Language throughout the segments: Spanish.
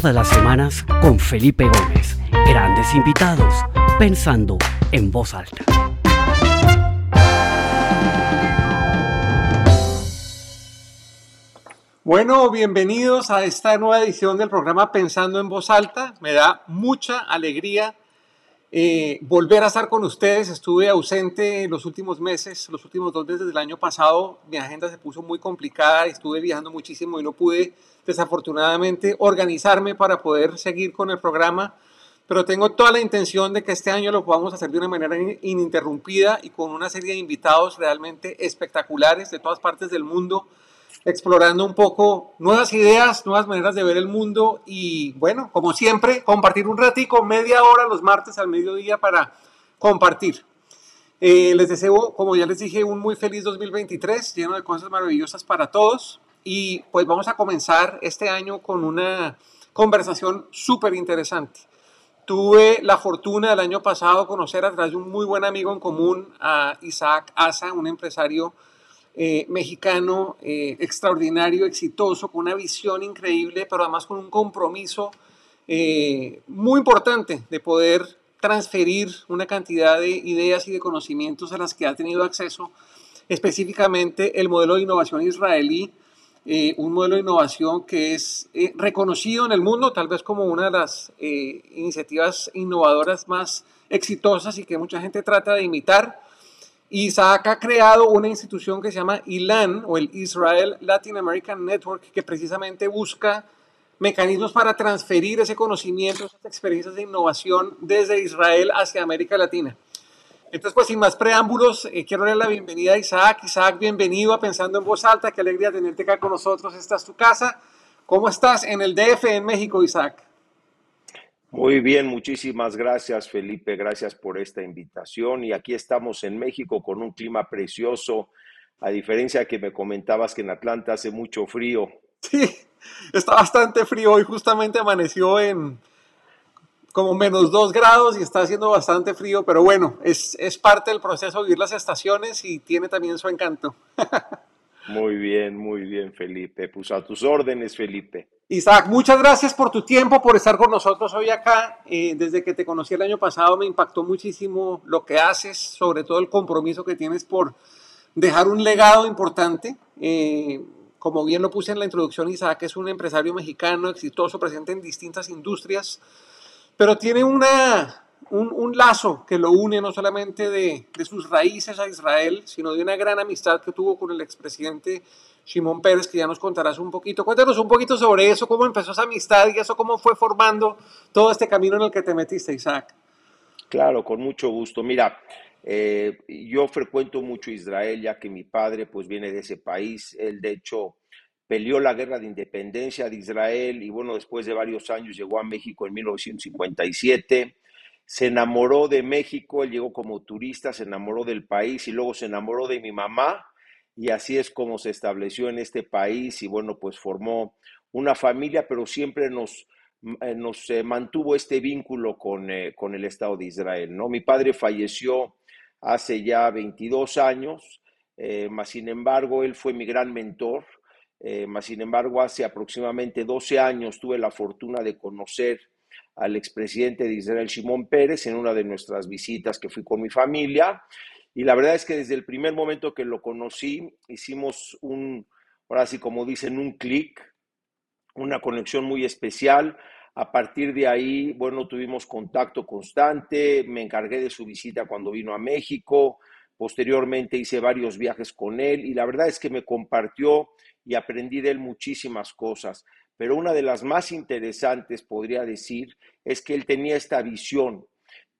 todas las semanas con Felipe Gómez. Grandes invitados, pensando en voz alta. Bueno, bienvenidos a esta nueva edición del programa Pensando en voz alta. Me da mucha alegría eh, volver a estar con ustedes. Estuve ausente los últimos meses, los últimos dos meses del año pasado. Mi agenda se puso muy complicada, estuve viajando muchísimo y no pude desafortunadamente organizarme para poder seguir con el programa. Pero tengo toda la intención de que este año lo podamos hacer de una manera ininterrumpida y con una serie de invitados realmente espectaculares de todas partes del mundo explorando un poco nuevas ideas, nuevas maneras de ver el mundo y bueno, como siempre, compartir un ratico, media hora los martes al mediodía para compartir. Eh, les deseo, como ya les dije, un muy feliz 2023, lleno de cosas maravillosas para todos y pues vamos a comenzar este año con una conversación súper interesante. Tuve la fortuna el año pasado conocer a través de un muy buen amigo en común a Isaac Asa, un empresario eh, mexicano eh, extraordinario, exitoso, con una visión increíble, pero además con un compromiso eh, muy importante de poder transferir una cantidad de ideas y de conocimientos a las que ha tenido acceso, específicamente el modelo de innovación israelí, un modelo de innovación que es reconocido en el mundo, tal vez como una de las iniciativas innovadoras más exitosas y que mucha gente trata de imitar. Isaac ha creado una institución que se llama ILAN o el Israel Latin American Network que precisamente busca mecanismos para transferir ese conocimiento, esas experiencias de innovación desde Israel hacia América Latina. Entonces, pues sin más preámbulos, eh, quiero darle la bienvenida a Isaac. Isaac, bienvenido a Pensando en Voz Alta. Qué alegría tenerte acá con nosotros. Esta es tu casa. ¿Cómo estás en el DF en México, Isaac? Muy bien, muchísimas gracias Felipe, gracias por esta invitación y aquí estamos en México con un clima precioso, a diferencia que me comentabas que en Atlanta hace mucho frío. Sí, está bastante frío, hoy justamente amaneció en como menos dos grados y está haciendo bastante frío, pero bueno, es, es parte del proceso vivir las estaciones y tiene también su encanto. Muy bien, muy bien, Felipe. Pues a tus órdenes, Felipe. Isaac, muchas gracias por tu tiempo, por estar con nosotros hoy acá. Eh, desde que te conocí el año pasado me impactó muchísimo lo que haces, sobre todo el compromiso que tienes por dejar un legado importante. Eh, como bien lo puse en la introducción, Isaac es un empresario mexicano exitoso, presente en distintas industrias, pero tiene una, un, lazo que lo une no solamente de, de, sus raíces a Israel, sino de una gran amistad que tuvo con el expresidente Shimon Pérez, que ya nos contarás un poquito. Cuéntanos un poquito sobre eso, cómo empezó esa amistad y eso, cómo fue formando todo este camino en el que te metiste, Isaac. Claro, con mucho gusto. Mira, eh, yo frecuento mucho Israel, ya que mi padre pues viene de ese país. Él, de hecho, peleó la guerra de independencia de Israel y bueno, después de varios años llegó a México en 1957 se enamoró de México, él llegó como turista, se enamoró del país y luego se enamoró de mi mamá y así es como se estableció en este país y bueno, pues formó una familia, pero siempre nos, eh, nos eh, mantuvo este vínculo con, eh, con, el Estado de Israel, ¿no? Mi padre falleció hace ya 22 años, más sin embargo, él fue mi gran mentor, más sin embargo, hace aproximadamente 12 años tuve la fortuna de conocer al expresidente de Israel, Shimon Pérez, en una de nuestras visitas que fui con mi familia. Y la verdad es que desde el primer momento que lo conocí, hicimos un, ahora sí como dicen, un clic, una conexión muy especial. A partir de ahí, bueno, tuvimos contacto constante, me encargué de su visita cuando vino a México, posteriormente hice varios viajes con él y la verdad es que me compartió y aprendí de él muchísimas cosas pero una de las más interesantes, podría decir, es que él tenía esta visión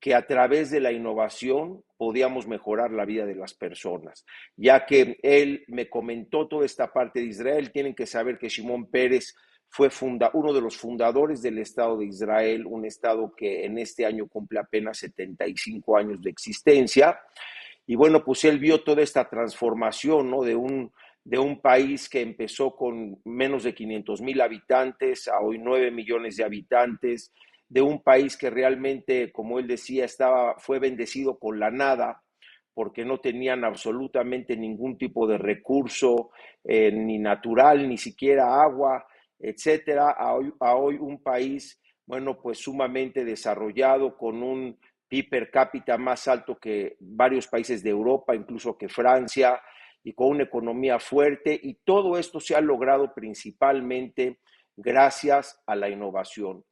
que a través de la innovación podíamos mejorar la vida de las personas, ya que él me comentó toda esta parte de Israel, tienen que saber que Simón Pérez fue funda, uno de los fundadores del Estado de Israel, un Estado que en este año cumple apenas 75 años de existencia. Y bueno, pues él vio toda esta transformación, ¿no? De un, de un país que empezó con menos de 500 mil habitantes a hoy 9 millones de habitantes, de un país que realmente, como él decía, estaba, fue bendecido con la nada, porque no tenían absolutamente ningún tipo de recurso, eh, ni natural, ni siquiera agua, etcétera, a hoy, a hoy un país, bueno, pues sumamente desarrollado, con un PIB per cápita más alto que varios países de Europa, incluso que Francia, y con una economía fuerte y todo esto se ha logrado principalmente gracias a la innovación.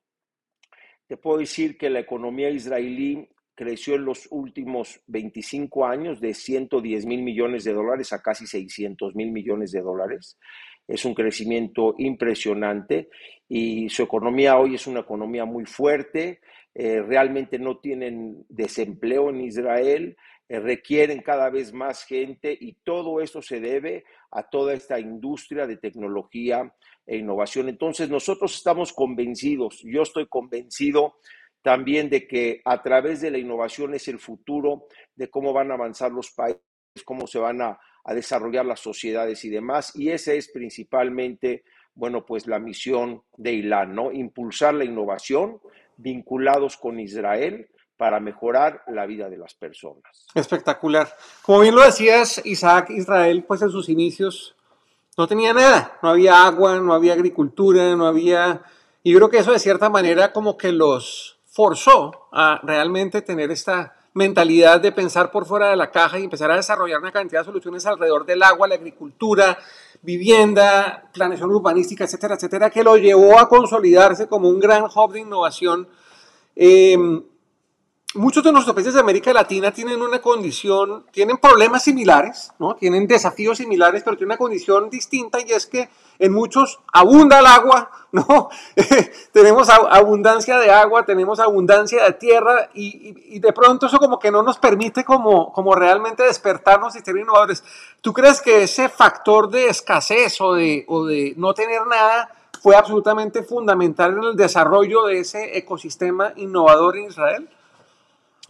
Te puedo decir que la economía israelí creció en los últimos 25 años de 110 mil millones de dólares a casi 600 mil millones de dólares. Es un crecimiento impresionante y su economía hoy es una economía muy fuerte. Eh, realmente no tienen desempleo en Israel. Eh, requieren cada vez más gente y todo eso se debe a toda esta industria de tecnología e innovación. Entonces nosotros estamos convencidos, yo estoy convencido también de que a través de la innovación es el futuro de cómo van a avanzar los países, cómo se van a, a desarrollar las sociedades y demás. Y esa es principalmente, bueno, pues la misión de ILAN, ¿no? Impulsar la innovación vinculados con Israel para mejorar la vida de las personas. Espectacular. Como bien lo decías, Isaac, Israel, pues en sus inicios no tenía nada, no había agua, no había agricultura, no había... Y yo creo que eso de cierta manera como que los forzó a realmente tener esta mentalidad de pensar por fuera de la caja y empezar a desarrollar una cantidad de soluciones alrededor del agua, la agricultura, vivienda, planeación urbanística, etcétera, etcétera, que lo llevó a consolidarse como un gran hub de innovación. Eh, muchos de nuestros países de América Latina tienen una condición, tienen problemas similares, ¿no? tienen desafíos similares, pero tienen una condición distinta y es que en muchos abunda el agua, ¿no? tenemos abundancia de agua, tenemos abundancia de tierra y, de pronto eso como que no nos permite como, como realmente despertarnos y ser innovadores. ¿Tú crees que ese factor de escasez o de, o de no tener nada fue absolutamente fundamental en el desarrollo de ese ecosistema innovador en Israel?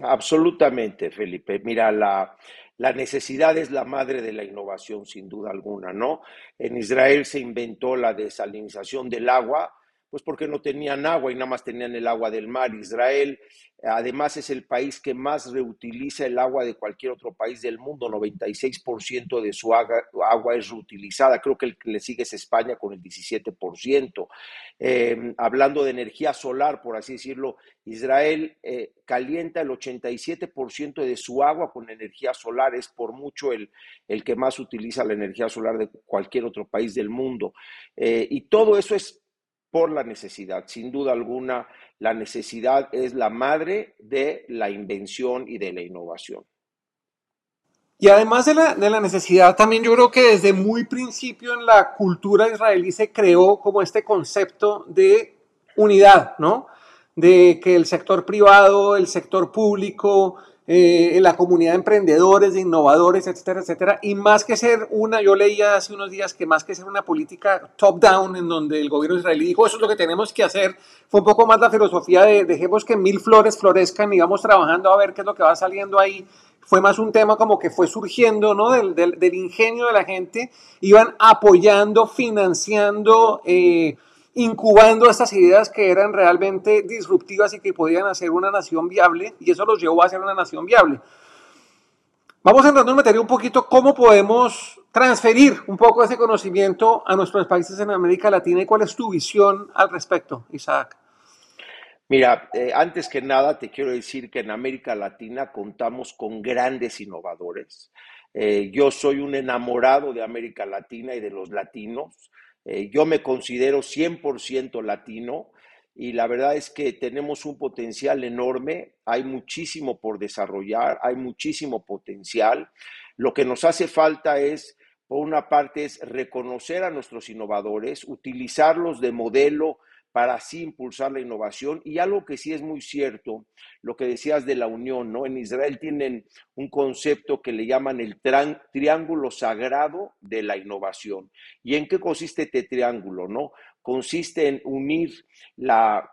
Absolutamente, Felipe. Mira, la, la necesidad es la madre de la innovación, sin duda alguna, ¿no? En Israel se inventó la desalinización del agua, pues porque no tenían agua y nada más tenían el agua del mar. Israel además es el país que más reutiliza el agua de cualquier otro país del mundo, 96% de su agua, es reutilizada, creo que el que le sigue es España con el 17%. Em, hablando de energía solar, por así decirlo, Israel eh, calienta el 87% de su agua con energía solar, es por mucho el, el, que más utiliza la energía solar de cualquier otro país del mundo. Eh, y todo eso es por la necesidad. Sin duda alguna, la necesidad es la madre de la invención y de la innovación. Y además de la, de la, necesidad, también yo creo que desde muy principio en la cultura israelí se creó como este concepto de unidad, ¿no? De que el sector privado, el sector público, eh, la comunidad de emprendedores, de innovadores, etcétera, etcétera. Y más que ser una, yo leía hace unos días que más que ser una política top-down en donde el gobierno israelí dijo eso es lo que tenemos que hacer, fue un poco más la filosofía de dejemos que mil flores florezcan y vamos trabajando a ver qué es lo que va saliendo ahí. Fue más un tema como que fue surgiendo ¿no? del, del, del ingenio de la gente, iban apoyando, financiando. Eh, incubando estas ideas que eran realmente disruptivas y que podían hacer una nación viable, y eso los llevó a ser una nación viable. Vamos entrando en materia un poquito cómo podemos transferir un poco ese conocimiento a nuestros países en América Latina y cuál es tu visión al respecto, Isaac. Mira, eh, antes que nada te quiero decir que en América Latina contamos con grandes innovadores. Eh, yo soy un enamorado de América Latina y de los latinos. Eh, yo me considero 100% latino y la verdad es que tenemos un potencial enorme, hay muchísimo por desarrollar, hay muchísimo potencial. Lo que nos hace falta es, por una parte, es reconocer a nuestros innovadores, utilizarlos de modelo para así impulsar la innovación. Y algo que sí es muy cierto, lo que decías de la unión, ¿no? En Israel tienen un concepto que le llaman el triángulo sagrado de la innovación. ¿Y en qué consiste este triángulo, no? Consiste en unir la,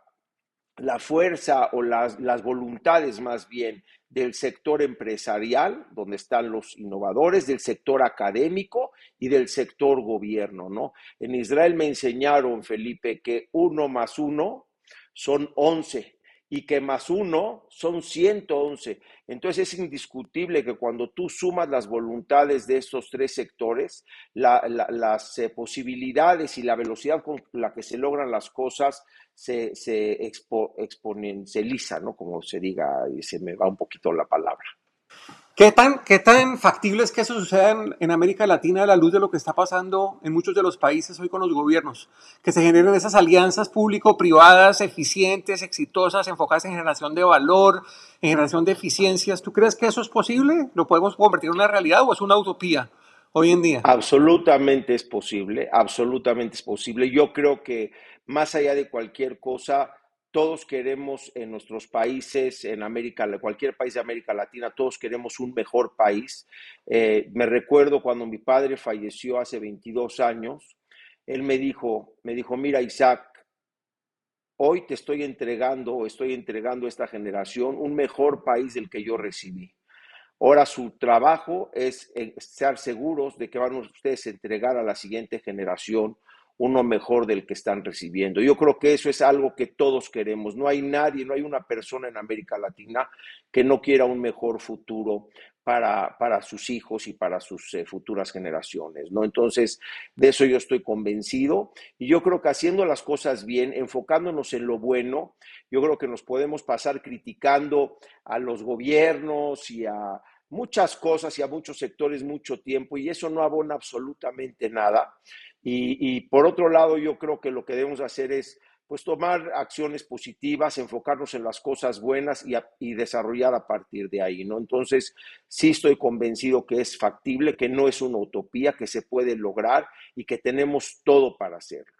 la fuerza o las, las voluntades más bien del sector empresarial, donde están los innovadores, del sector académico y del sector gobierno, ¿no? En Israel me enseñaron, Felipe, que uno más uno son once y que más uno son 111. Entonces es indiscutible que cuando tú sumas las voluntades de estos tres sectores, las eh, posibilidades y la velocidad con la que se logran las cosas se, se exponencializa, ¿no? Como se diga, y se me va un poquito la palabra. ¿Qué tan, ¿Qué factible es que eso suceda en, América Latina a la luz de lo que está pasando en muchos de los países hoy con los gobiernos? Que se generen esas alianzas público-privadas eficientes, exitosas, enfocadas en generación de valor, en generación de eficiencias. ¿Tú crees que eso es posible? ¿Lo podemos convertir en una realidad o es una utopía hoy en día? Absolutamente es posible, absolutamente es posible. Yo creo que más allá de cualquier cosa, todos queremos en nuestros países, en América, cualquier país de América Latina, todos queremos un mejor país. Eh, me recuerdo cuando mi padre falleció hace 22 años, él me dijo, me dijo, mira Isaac, hoy te estoy entregando, estoy entregando a esta generación un mejor país del que yo recibí. Ahora su trabajo es estar seguros de que van ustedes a entregar a la siguiente generación uno mejor del que están recibiendo. Yo creo que eso es algo que todos queremos. No hay nadie, no hay una persona en América Latina que no quiera un mejor futuro para, para sus hijos y para sus eh, futuras generaciones, ¿no? Entonces, de eso yo estoy convencido y yo creo que haciendo las cosas bien, enfocándonos en lo bueno, yo creo que nos podemos pasar criticando a los gobiernos y a muchas cosas y a muchos sectores mucho tiempo y eso no abona absolutamente nada. Y, por otro lado, yo creo que lo que debemos hacer es pues tomar acciones positivas, enfocarnos en las cosas buenas y, desarrollar a partir de ahí, ¿no? Entonces, sí estoy convencido que es factible, que no es una utopía, que se puede lograr y que tenemos todo para hacerlo.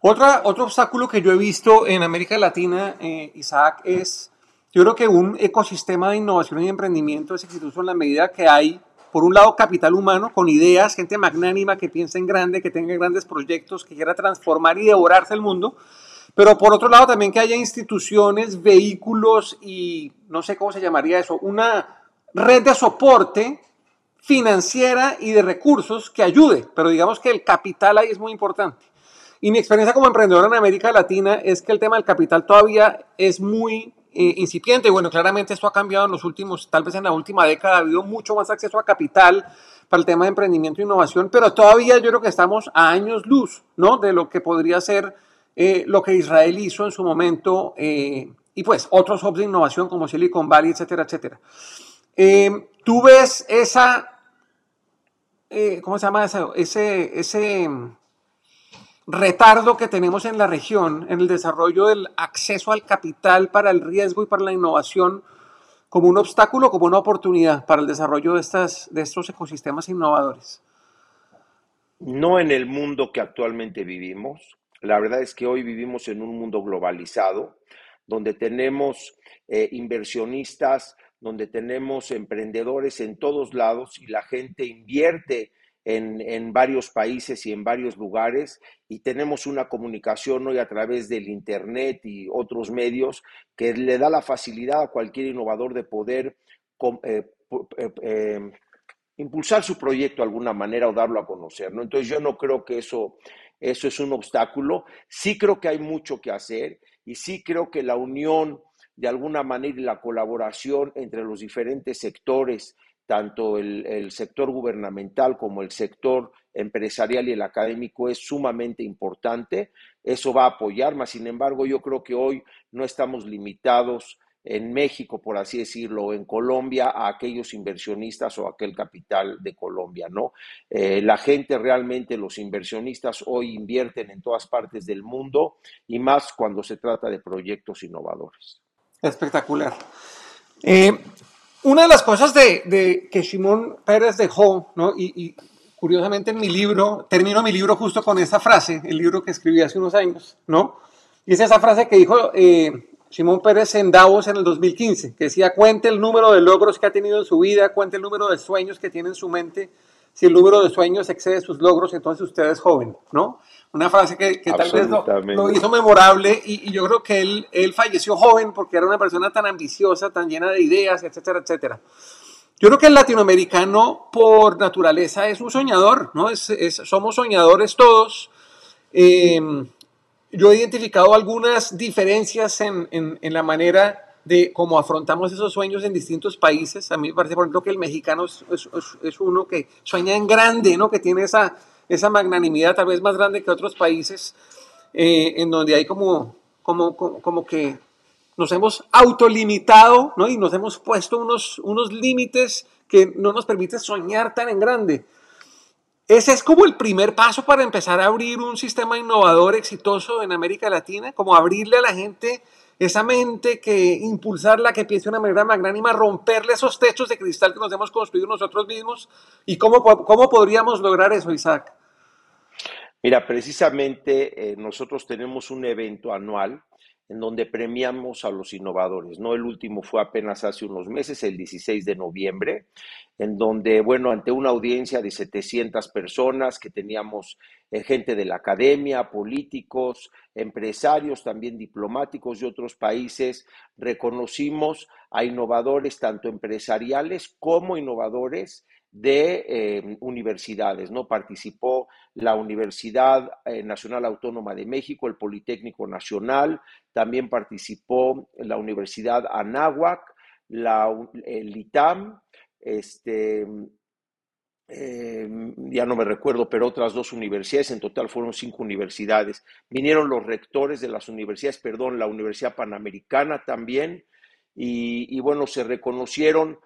Otra, otro obstáculo que yo he visto en América Latina, eh, Isaac, es, yo creo que un ecosistema de innovación y emprendimiento es exitoso en la medida que hay por un lado, capital humano con ideas, gente magnánima que piensa en grande, que tenga grandes proyectos, que quiera transformar y devorarse el mundo. Pero por otro lado, también que haya instituciones, vehículos y no sé cómo se llamaría eso, una red de soporte financiera y de recursos que ayude. Pero digamos que el capital ahí es muy importante. Y mi experiencia como emprendedor en América Latina es que el tema del capital todavía es muy eh, incipiente. Bueno, claramente esto ha cambiado en los últimos, tal vez en la última década, ha habido mucho más acceso a capital para el tema de emprendimiento e innovación, pero todavía yo creo que estamos a años luz, ¿no? De lo que podría ser eh, lo que Israel hizo en su momento eh, y pues otros hubs de innovación como Silicon Valley, etcétera, etcétera. Tú ves esa, ¿cómo se llama eso? Ese, ese retardo que tenemos en la región en el desarrollo del acceso al capital para el riesgo y para la innovación como un obstáculo, como una oportunidad para el desarrollo de, estas, de estos ecosistemas innovadores? No en el mundo que actualmente vivimos. La verdad es que hoy vivimos en un mundo globalizado, donde tenemos eh, inversionistas, donde tenemos emprendedores en todos lados y la gente invierte en, varios países y en varios lugares y tenemos una comunicación hoy a través del Internet y otros medios que le da la facilidad a cualquier innovador de poder eh, eh, eh, impulsar su proyecto de alguna manera o darlo a conocer. ¿no? Entonces yo no creo que eso, eso es un obstáculo. Sí creo que hay mucho que hacer y sí creo que la unión de alguna manera y la colaboración entre los diferentes sectores tanto el, sector gubernamental como el sector empresarial y el académico es sumamente importante. Eso va a apoyar, más sin embargo, yo creo que hoy no estamos limitados en México, por así decirlo, o en Colombia, a aquellos inversionistas o aquel capital de Colombia, ¿no? Eh, la gente realmente, los inversionistas hoy invierten en todas partes del mundo y más cuando se trata de proyectos innovadores. Espectacular. Eh, una de las cosas de, que Simón Pérez dejó, ¿no? Y, curiosamente en mi libro, termino mi libro justo con esa frase, el libro que escribí hace unos años, ¿no? Y es esa frase que dijo eh, Simón Pérez en Davos en el 2015, que decía, cuente el número de logros que ha tenido en su vida, cuente el número de sueños que tiene en su mente. Si el número de sueños excede sus logros, entonces usted es joven, ¿no? Una frase que, tal vez lo, hizo memorable y, yo creo que él, él falleció joven porque era una persona tan ambiciosa, tan llena de ideas, etcétera, etcétera. Yo creo que el latinoamericano por naturaleza es un soñador, ¿no? Es, somos soñadores todos. Em, yo he identificado algunas diferencias en, en, en, la manera de cómo afrontamos esos sueños en distintos países. A mí me parece, por ejemplo, que el mexicano es, es, es uno que sueña en grande, ¿no? Que tiene esa, esa magnanimidad tal vez más grande que otros países, eh, en donde hay como, como, como, que nos hemos autolimitado ¿no? y nos hemos puesto unos, unos límites que no nos permiten soñar tan en grande. Ese es como el primer paso para empezar a abrir un sistema innovador exitoso en América Latina, como abrirle a la gente esa mente, que impulsarla, que piense de una manera magnánima, romperle esos techos de cristal que nos hemos construido nosotros mismos. ¿Y cómo, cómo podríamos lograr eso, Isaac? Mira, precisamente eh, nosotros tenemos un evento anual en donde premiamos a los innovadores, ¿no? El último fue apenas hace unos meses, el 16 de noviembre, en donde, bueno, ante una audiencia de 700 personas que teníamos eh, gente de la academia, políticos, empresarios, también diplomáticos de otros países, reconocimos a innovadores tanto empresariales como innovadores de eh, universidades, ¿no? Participó la Universidad eh, Nacional Autónoma de México, el Politécnico Nacional, también participó la Universidad Anáhuac, la, el ITAM, este, eh, ya no me recuerdo, pero otras dos universidades, en total fueron cinco universidades. Vinieron los rectores de las universidades, perdón, la Universidad Panamericana también, y, bueno, se reconocieron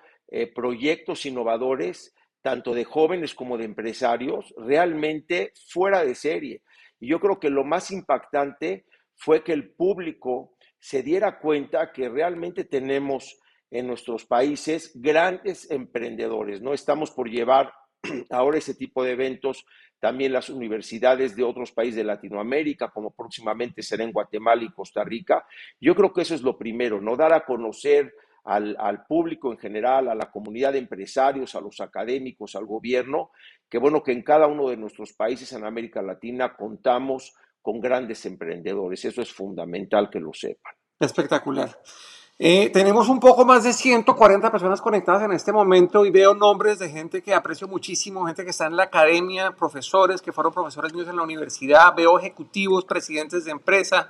proyectos innovadores tanto de jóvenes como de empresarios, realmente fuera de serie. Y yo creo que lo más impactante fue que el público se diera cuenta que realmente tenemos en nuestros países grandes emprendedores, ¿no? Estamos por llevar ahora ese tipo de eventos también las universidades de otros países de Latinoamérica, como próximamente será en Guatemala y Costa Rica. Yo creo que eso es lo primero, ¿no? Dar a conocer al, público en general, a la comunidad de empresarios, a los académicos, al gobierno, que bueno, que en cada uno de nuestros países en América Latina contamos con grandes emprendedores. Eso es fundamental que lo sepan. Espectacular. Eh, tenemos un poco más de 140 personas conectadas en este momento y veo nombres de gente que aprecio muchísimo, gente que está en la academia, profesores que fueron profesores míos en la universidad, veo ejecutivos, presidentes de empresa,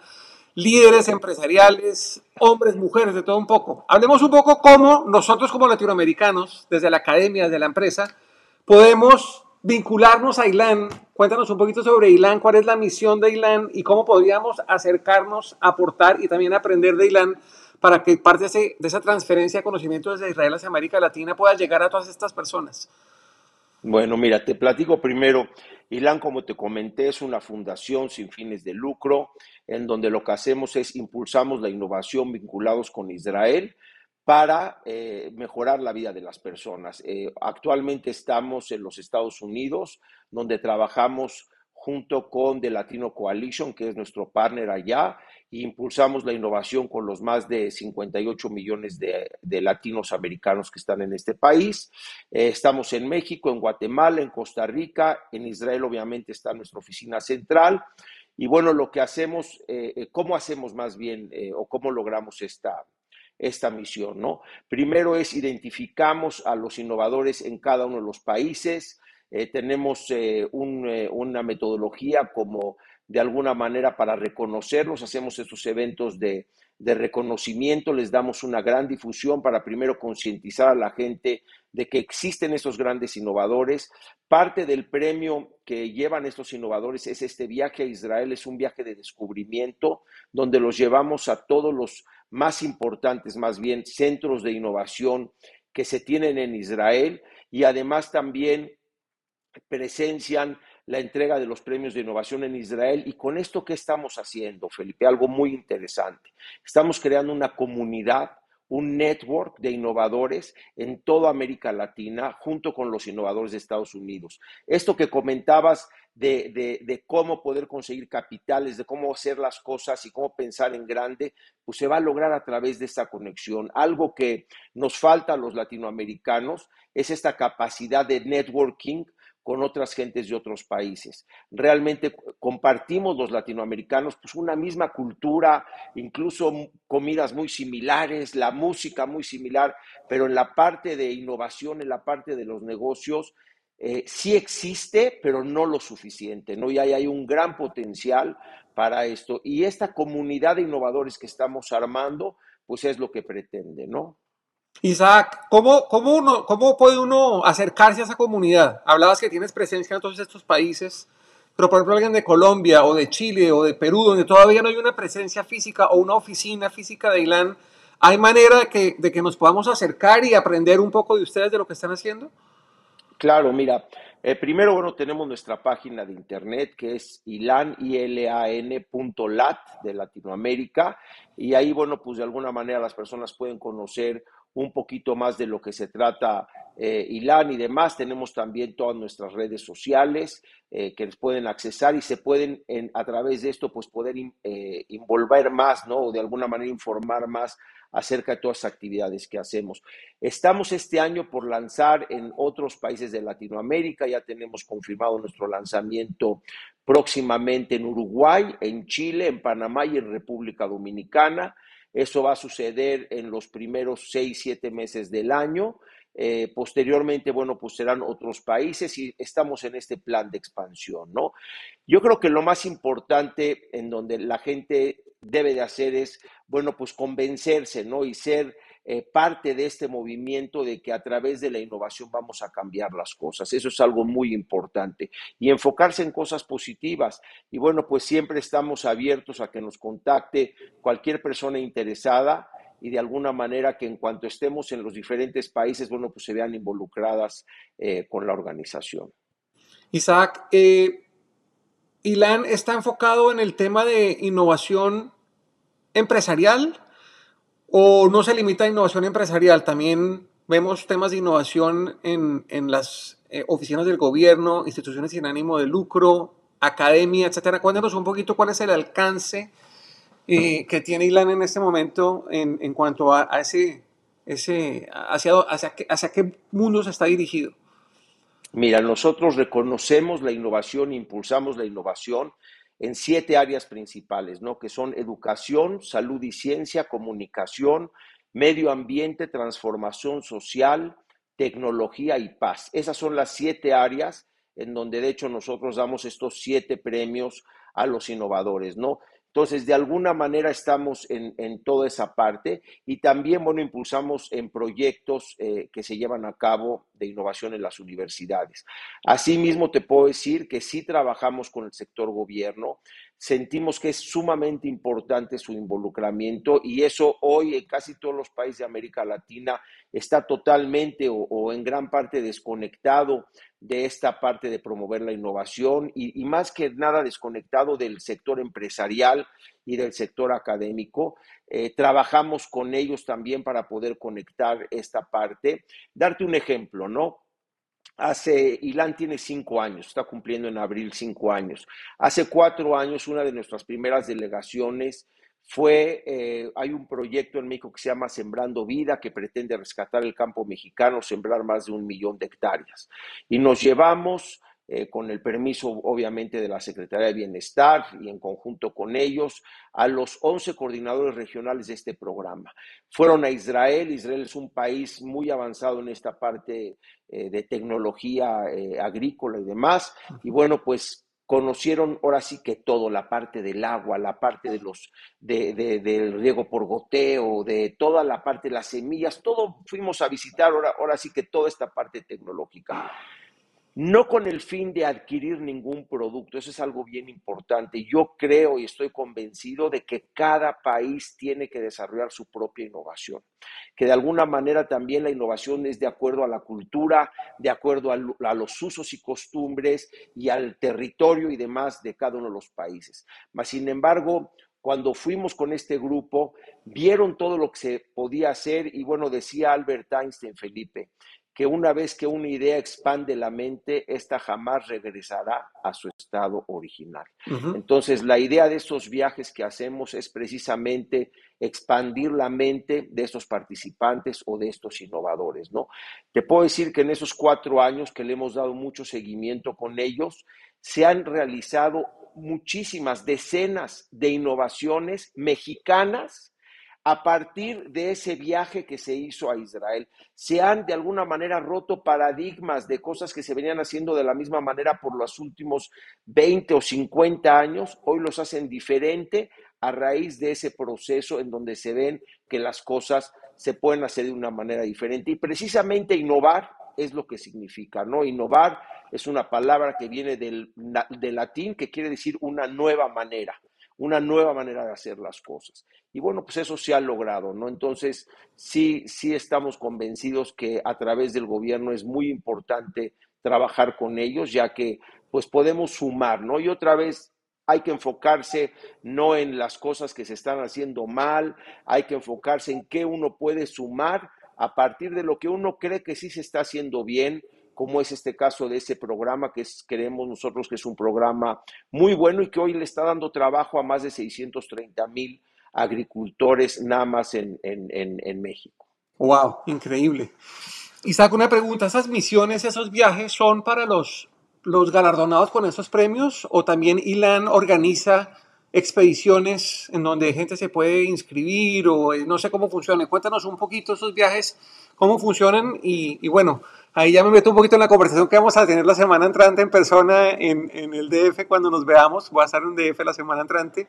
líderes empresariales, hombres, mujeres, de todo un poco. Hablemos un poco cómo nosotros como latinoamericanos, desde la academia, desde la empresa, podemos vincularnos a ILAN. Cuéntanos un poquito sobre ILAN, cuál es la misión de ILAN y cómo podríamos acercarnos, aportar y también aprender de ILAN para que parte de, esa transferencia de conocimiento desde Israel hacia América Latina pueda llegar a todas estas personas? Bueno, mira, te platico primero. ILAN, como te comenté, es una fundación sin fines de lucro, en donde lo que hacemos es impulsamos la innovación vinculados con Israel para eh, mejorar la vida de las personas. Eh, actualmente estamos en los Estados Unidos, donde trabajamos junto con The Latino Coalition, que es nuestro partner allá, impulsamos la innovación con los más de 58 millones de, latinos americanos que están en este país. Eh, estamos en México, en Guatemala, en Costa Rica, en Israel obviamente está nuestra oficina central. Y bueno, lo que hacemos, eh, eh, ¿cómo hacemos más bien o cómo logramos esta, esta misión? ¿no? Primero es identificamos a los innovadores en cada uno de los países, tenemos una metodología como de alguna manera para reconocerlos, hacemos estos eventos de, de reconocimiento, les damos una gran difusión para primero concientizar a la gente de que existen esos grandes innovadores. Parte del premio que llevan estos innovadores es este viaje a Israel, es un viaje de descubrimiento donde los llevamos a todos los más importantes, más bien, centros de innovación que se tienen en Israel y además también presencian la entrega de los premios de innovación en Israel. Y con esto, ¿qué estamos haciendo, Felipe? Algo muy interesante. Estamos creando una comunidad, un network de innovadores en toda América Latina, junto con los innovadores de Estados Unidos. Esto que comentabas de, de, cómo poder conseguir capitales, de cómo hacer las cosas y cómo pensar en grande, pues se va a lograr a través de esta conexión. Algo que nos falta a los latinoamericanos es esta capacidad de networking con otras gentes de otros países. Realmente compartimos los latinoamericanos pues una misma cultura, incluso comidas muy similares, la música muy similar, pero en la parte de innovación, en la parte de los negocios, eh, sí existe, pero no lo suficiente, ¿no? Y ahí hay un gran potencial para esto. Y esta comunidad de innovadores que estamos armando, pues es lo que pretende, ¿no? Isaac, ¿cómo, cómo, uno, ¿cómo puede uno acercarse a esa comunidad? Hablabas que tienes presencia en todos estos países, pero por ejemplo alguien de Colombia o de Chile o de Perú, donde todavía no hay una presencia física o una oficina física de ILAN, ¿hay manera de que, de que nos podamos acercar y aprender un poco de ustedes de lo que están haciendo? Claro, mira, eh, primero, bueno, tenemos nuestra página de internet que es ilan, lat de Latinoamérica y ahí, bueno, pues de alguna manera las personas pueden conocer un poquito más de lo que se trata eh, Ilan y demás. Tenemos también todas nuestras redes sociales eh, que les pueden accesar y se pueden a través de esto pues poder eh, involver más, ¿no? O de alguna manera informar más acerca de todas las actividades que hacemos. Estamos este año por lanzar en otros países de Latinoamérica, ya tenemos confirmado nuestro lanzamiento próximamente en Uruguay, en Chile, en Panamá y en República Dominicana. Eso va a suceder en los primeros seis, siete meses del año. Eh, posteriormente, bueno, pues serán otros países y estamos en este plan de expansión, ¿no? Yo creo que lo más importante en donde la gente debe de hacer es, bueno, pues convencerse, ¿no? Y ser eh, parte de este movimiento de que a través de la innovación vamos a cambiar las cosas. Eso es algo muy importante. Y enfocarse en cosas positivas. Y bueno, pues siempre estamos abiertos a que nos contacte cualquier persona interesada y de alguna manera que en cuanto estemos en los diferentes países, bueno, pues se vean involucradas eh, con la organización. Isaac, eh, Ilan está enfocado en el tema de innovación empresarial ¿O no se limita a innovación empresarial? También vemos temas de innovación en, las eh, oficinas del gobierno, instituciones sin ánimo de lucro, academia, etcétera. Cuéntanos un poquito cuál es el alcance eh, que tiene ILAN en este momento en, cuanto a, ese, ese hacia, hacia, hacia qué mundo se está dirigido. Mira, nosotros reconocemos la innovación, impulsamos la innovación en siete áreas principales, ¿no? Que son educación, salud y ciencia, comunicación, medio ambiente, transformación social, tecnología y paz. Esas son las siete áreas en donde de hecho nosotros damos estos siete premios a los innovadores, ¿no? Entonces, de alguna manera estamos en, toda esa parte y también, bueno, impulsamos en proyectos eh, que se llevan a cabo de innovación en las universidades. Asimismo, te puedo decir que sí trabajamos con el sector gobierno, sentimos que es sumamente importante su involucramiento y eso hoy en casi todos los países de América Latina está totalmente o en gran parte desconectado de esta parte de promover la innovación y, más que nada desconectado del sector empresarial y del sector académico. Eh, trabajamos con ellos también para poder conectar esta parte. Darte un ejemplo, ¿no? Hace, Ilan tiene cinco años, está cumpliendo en abril cinco años. Hace cuatro años, una de nuestras primeras delegaciones fue, eh, hay un proyecto en México que se llama Sembrando Vida, que pretende rescatar el campo mexicano, sembrar más de un millón de hectáreas. Y nos llevamos, eh, con el permiso obviamente de la Secretaría de Bienestar y en conjunto con ellos, a los 11 coordinadores regionales de este programa. Fueron a Israel, Israel es un país muy avanzado en esta parte eh, de tecnología agrícola y demás, y bueno, pues conocieron ahora sí que todo, la parte del agua, la parte de los, de, del riego por goteo, de toda la parte de las semillas, todo fuimos a visitar ahora, ahora sí que toda esta parte tecnológica no con el fin de adquirir ningún producto, eso es algo bien importante. Yo creo y estoy convencido de que cada país tiene que desarrollar su propia innovación, que de alguna manera también la innovación es de acuerdo a la cultura, de acuerdo a, los usos y costumbres y al territorio y demás de cada uno de los países. Mas, sin embargo, cuando fuimos con este grupo, vieron todo lo que se podía hacer y bueno, decía Albert Einstein, Felipe, que una vez que una idea expande la mente, esta jamás regresará a su estado original. Entonces, la idea de estos viajes que hacemos es precisamente expandir la mente de estos participantes o de estos innovadores, ¿no? Te puedo decir que en esos cuatro años que le hemos dado mucho seguimiento con ellos, se han realizado muchísimas decenas de innovaciones mexicanas a partir de ese viaje que se hizo a Israel. Se han de alguna manera roto paradigmas de cosas que se venían haciendo de la misma manera por los últimos 20 o 50 años, hoy los hacen diferente a raíz de ese proceso en donde se ven que las cosas se pueden hacer de una manera diferente. Y precisamente innovar es lo que significa, ¿no? Innovar es una palabra que viene del, del latín que quiere decir una nueva manera una nueva manera de hacer las cosas. Y bueno, pues eso se ha logrado, ¿no? Entonces, sí, sí estamos convencidos que a través del gobierno es muy importante trabajar con ellos, ya que pues podemos sumar, ¿no? Y otra vez hay que enfocarse no en las cosas que se están haciendo mal, hay que enfocarse en qué uno puede sumar a partir de lo que uno cree que sí se está haciendo bien, como es este caso de ese programa que es, creemos nosotros que es un programa muy bueno y que hoy le está dando trabajo a más de 630 mil agricultores nada más en, en, México. ¡Wow! Increíble. Saco una pregunta, ¿esas misiones, esos viajes son para los, los galardonados con esos premios o también ILAN organiza expediciones en donde gente se puede inscribir o eh, no sé cómo funciona? Cuéntanos un poquito esos viajes, cómo funcionan y, y bueno, Ahí ya me meto un poquito en la conversación que vamos a tener la semana entrante en persona en, en el DF cuando nos veamos. Voy a estar en DF la semana entrante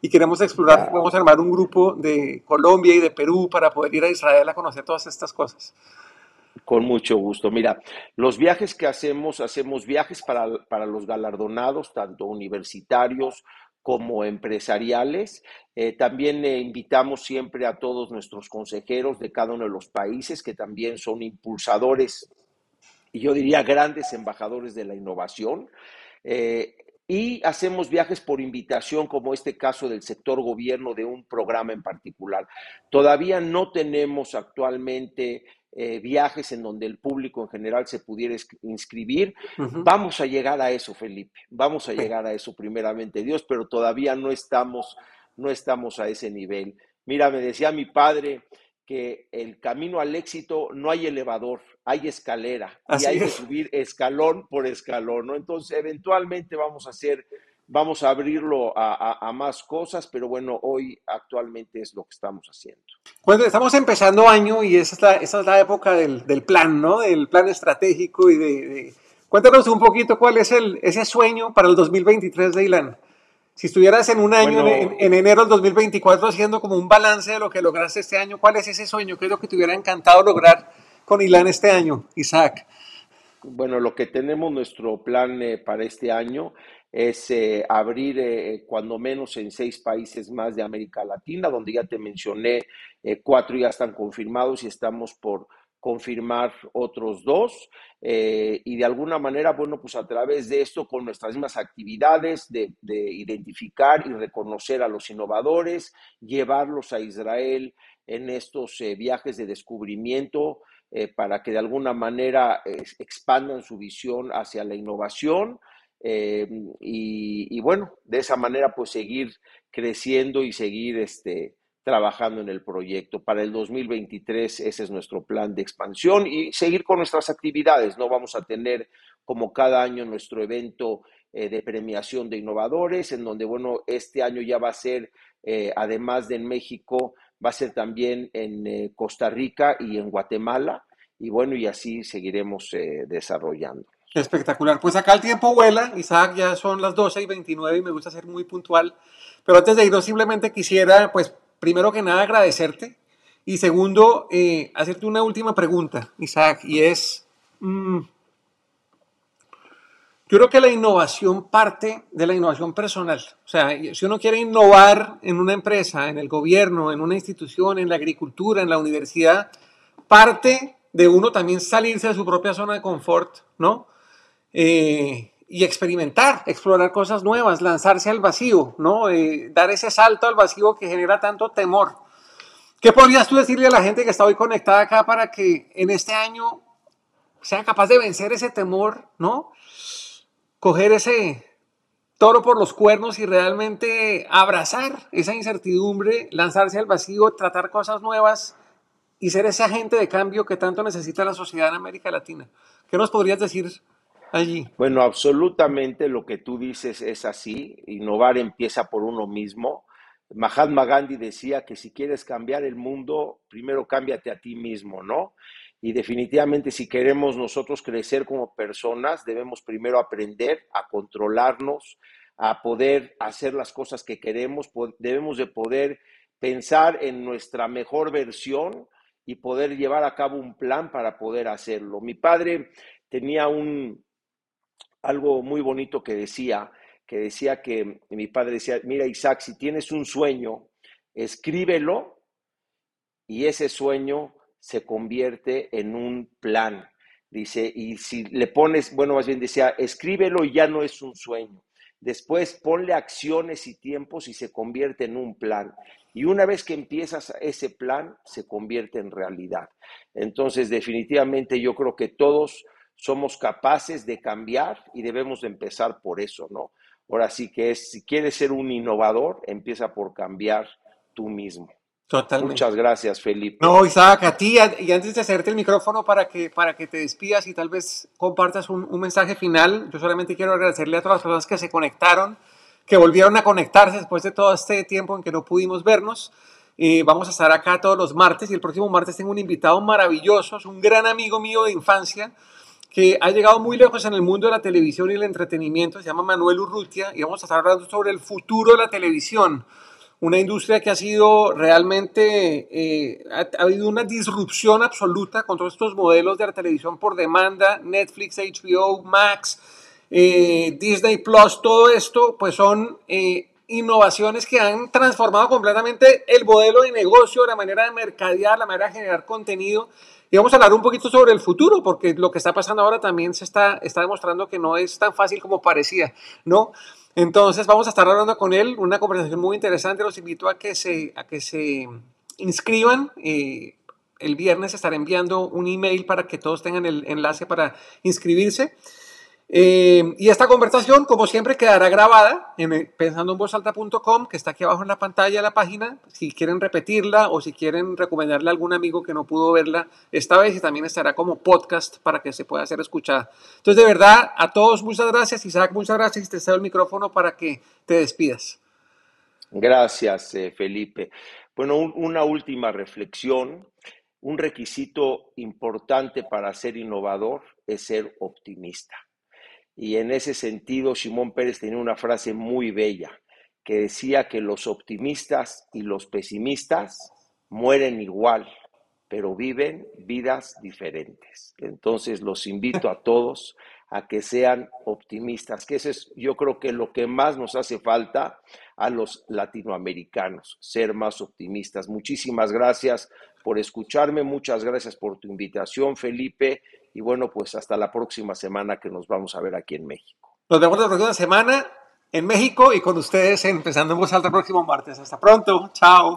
y queremos explorar, vamos a armar un grupo de Colombia y de Perú para poder ir a Israel a conocer todas estas cosas. Con mucho gusto. Mira, los viajes que hacemos, hacemos viajes para, para los galardonados, tanto universitarios como empresariales. Eh, también invitamos siempre a todos nuestros consejeros de cada uno de los países que también son impulsadores y yo diría grandes embajadores de la innovación. Eh, y hacemos viajes por invitación, como este caso del sector gobierno de un programa en particular. Todavía no tenemos actualmente eh, viajes en donde el público en general se pudiera inscribir. Vamos a llegar a eso, Felipe. Vamos a llegar a eso primeramente, Dios, pero todavía no estamos, no estamos a ese nivel. Mira, me decía mi padre que el camino al éxito no hay elevador, hay escalera y hay que subir escalón por escalón, ¿no? Entonces, eventualmente vamos a hacer vamos a abrirlo a, más cosas, pero bueno, hoy actualmente es lo que estamos haciendo. Bueno, estamos empezando año y esa es la, época del, plan, ¿no? Del plan estratégico y de, Cuéntanos un poquito cuál es el, ese sueño para el 2023 de Ilan. Si estuvieras en un año, en, en, enero del 2024, haciendo como un balance de lo que lograste este año, ¿cuál es ese sueño? ¿Qué es lo que te hubiera encantado lograr con Ilan este año, Isaac? Bueno, lo que tenemos nuestro plan eh, para este año es eh, abrir eh, cuando menos en seis países más de América Latina, donde ya te mencioné, cuatro ya están confirmados y estamos por confirmar otros dos y de alguna manera, bueno, pues a través de esto, con nuestras mismas actividades de, de, identificar y reconocer a los innovadores, llevarlos a Israel en estos viajes de descubrimiento, eh, para que de alguna manera eh, expandan su visión hacia la innovación eh, y, bueno, de esa manera pues seguir creciendo y seguir este, trabajando en el proyecto. Para el 2023 ese es nuestro plan de expansión y seguir con nuestras actividades. No vamos a tener como cada año nuestro evento de premiación de innovadores, en donde, bueno, este año ya va a ser, además de en México, va a ser también en eh, Costa Rica y en Guatemala. Y bueno, y así seguiremos eh, desarrollando. Espectacular. Pues acá el tiempo vuela, Isaac, ya son las 12 y 29 y me gusta ser muy puntual. Pero antes de irnos, simplemente quisiera, pues, primero que nada agradecerte y segundo, eh, hacerte una última pregunta, Isaac, y es, mm, yo creo que la innovación parte de la innovación personal. O sea, si uno quiere innovar en una empresa, en el gobierno, en una institución, en la agricultura, en la universidad, parte de uno también salirse de su propia zona de confort, ¿no? Eh, y experimentar, explorar cosas nuevas, lanzarse al vacío, ¿no? Eh, dar ese salto al vacío que genera tanto temor. ¿Qué podrías tú decirle a la gente que está hoy conectada acá para que en este año sea capaz de vencer ese temor, ¿no? coger ese toro por los cuernos y realmente abrazar esa incertidumbre, lanzarse al vacío, tratar cosas nuevas y ser ese agente de cambio que tanto necesita la sociedad en América Latina. ¿Qué nos podrías decir Bueno, absolutamente lo que tú dices es así. Innovar empieza por uno mismo. Mahatma Gandhi decía que si quieres cambiar el mundo, primero cámbiate a ti mismo, ¿no? Y definitivamente si queremos nosotros crecer como personas, debemos primero aprender a controlarnos, a poder hacer las cosas que queremos, debemos de poder pensar en nuestra mejor versión y poder llevar a cabo un plan para poder hacerlo. Mi padre tenía un algo muy bonito que decía, que decía que mi padre decía, mira Isaac, si tienes un sueño, escríbelo y ese sueño se convierte en un plan. Dice, y si le pones, bueno, más bien decía, escríbelo y ya no es un sueño. Después ponle acciones y tiempos y se convierte en un plan. Y una vez que empiezas ese plan, se convierte en realidad. Entonces, definitivamente yo creo que todos somos capaces de cambiar y debemos de empezar por eso, ¿no? Ahora sí que es, si quieres ser un innovador, empieza por cambiar tú mismo. Muchas gracias, Felipe. No, Isaac, a ti, y antes de hacerte el micrófono para que, para que te despidas y tal vez compartas un, mensaje final, yo solamente quiero agradecerle a todas las personas que se conectaron, que volvieron a conectarse después de todo este tiempo en que no pudimos vernos. Eh, vamos a estar acá todos los martes y el próximo martes tengo un invitado maravilloso, es un gran amigo mío de infancia que ha llegado muy lejos en el mundo de la televisión y el entretenimiento, se llama Manuel Urrutia y vamos a estar hablando sobre el futuro de la televisión una industria que ha sido realmente, eh, ha, habido una disrupción absoluta con todos estos modelos de la televisión por demanda, Netflix, HBO, Max, eh, Disney Plus, todo esto, pues son eh, innovaciones que han transformado completamente el modelo de negocio, la manera de mercadear, la manera de generar contenido. Y vamos a hablar un poquito sobre el futuro, porque lo que está pasando ahora también se está, está demostrando que no es tan fácil como parecía, ¿no? Entonces vamos a estar hablando con él, una conversación muy interesante. Los invito a que se, a que se inscriban. Eh, el viernes estaré enviando un email para que todos tengan el enlace para inscribirse. Eh, y esta conversación, como siempre, quedará grabada en pensandoenvozalta.com, que está aquí abajo en la pantalla de la página. Si quieren repetirla o si quieren recomendarle a algún amigo que no pudo verla esta vez, y también estará como podcast para que se pueda ser escuchada. Entonces, de verdad, a todos muchas gracias. Isaac, muchas gracias. Y te cedo el micrófono para que te despidas. Gracias, eh, Felipe. Bueno, una última reflexión. Un requisito importante para ser innovador es ser optimista. Y en ese sentido, Simón Pérez tenía una frase muy bella que decía que los optimistas y los pesimistas mueren igual, pero viven vidas diferentes. Entonces los invito a todos a que sean optimistas, que eso es yo creo que lo que más nos hace falta a los latinoamericanos, ser más optimistas. Muchísimas gracias por escucharme, muchas gracias por tu invitación, Felipe, y bueno, pues hasta la próxima semana que nos vamos a ver aquí en México. Nos vemos la próxima semana en México y con ustedes empezando en voz alta el próximo martes. Hasta pronto, chao.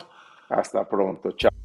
Hasta pronto, chao.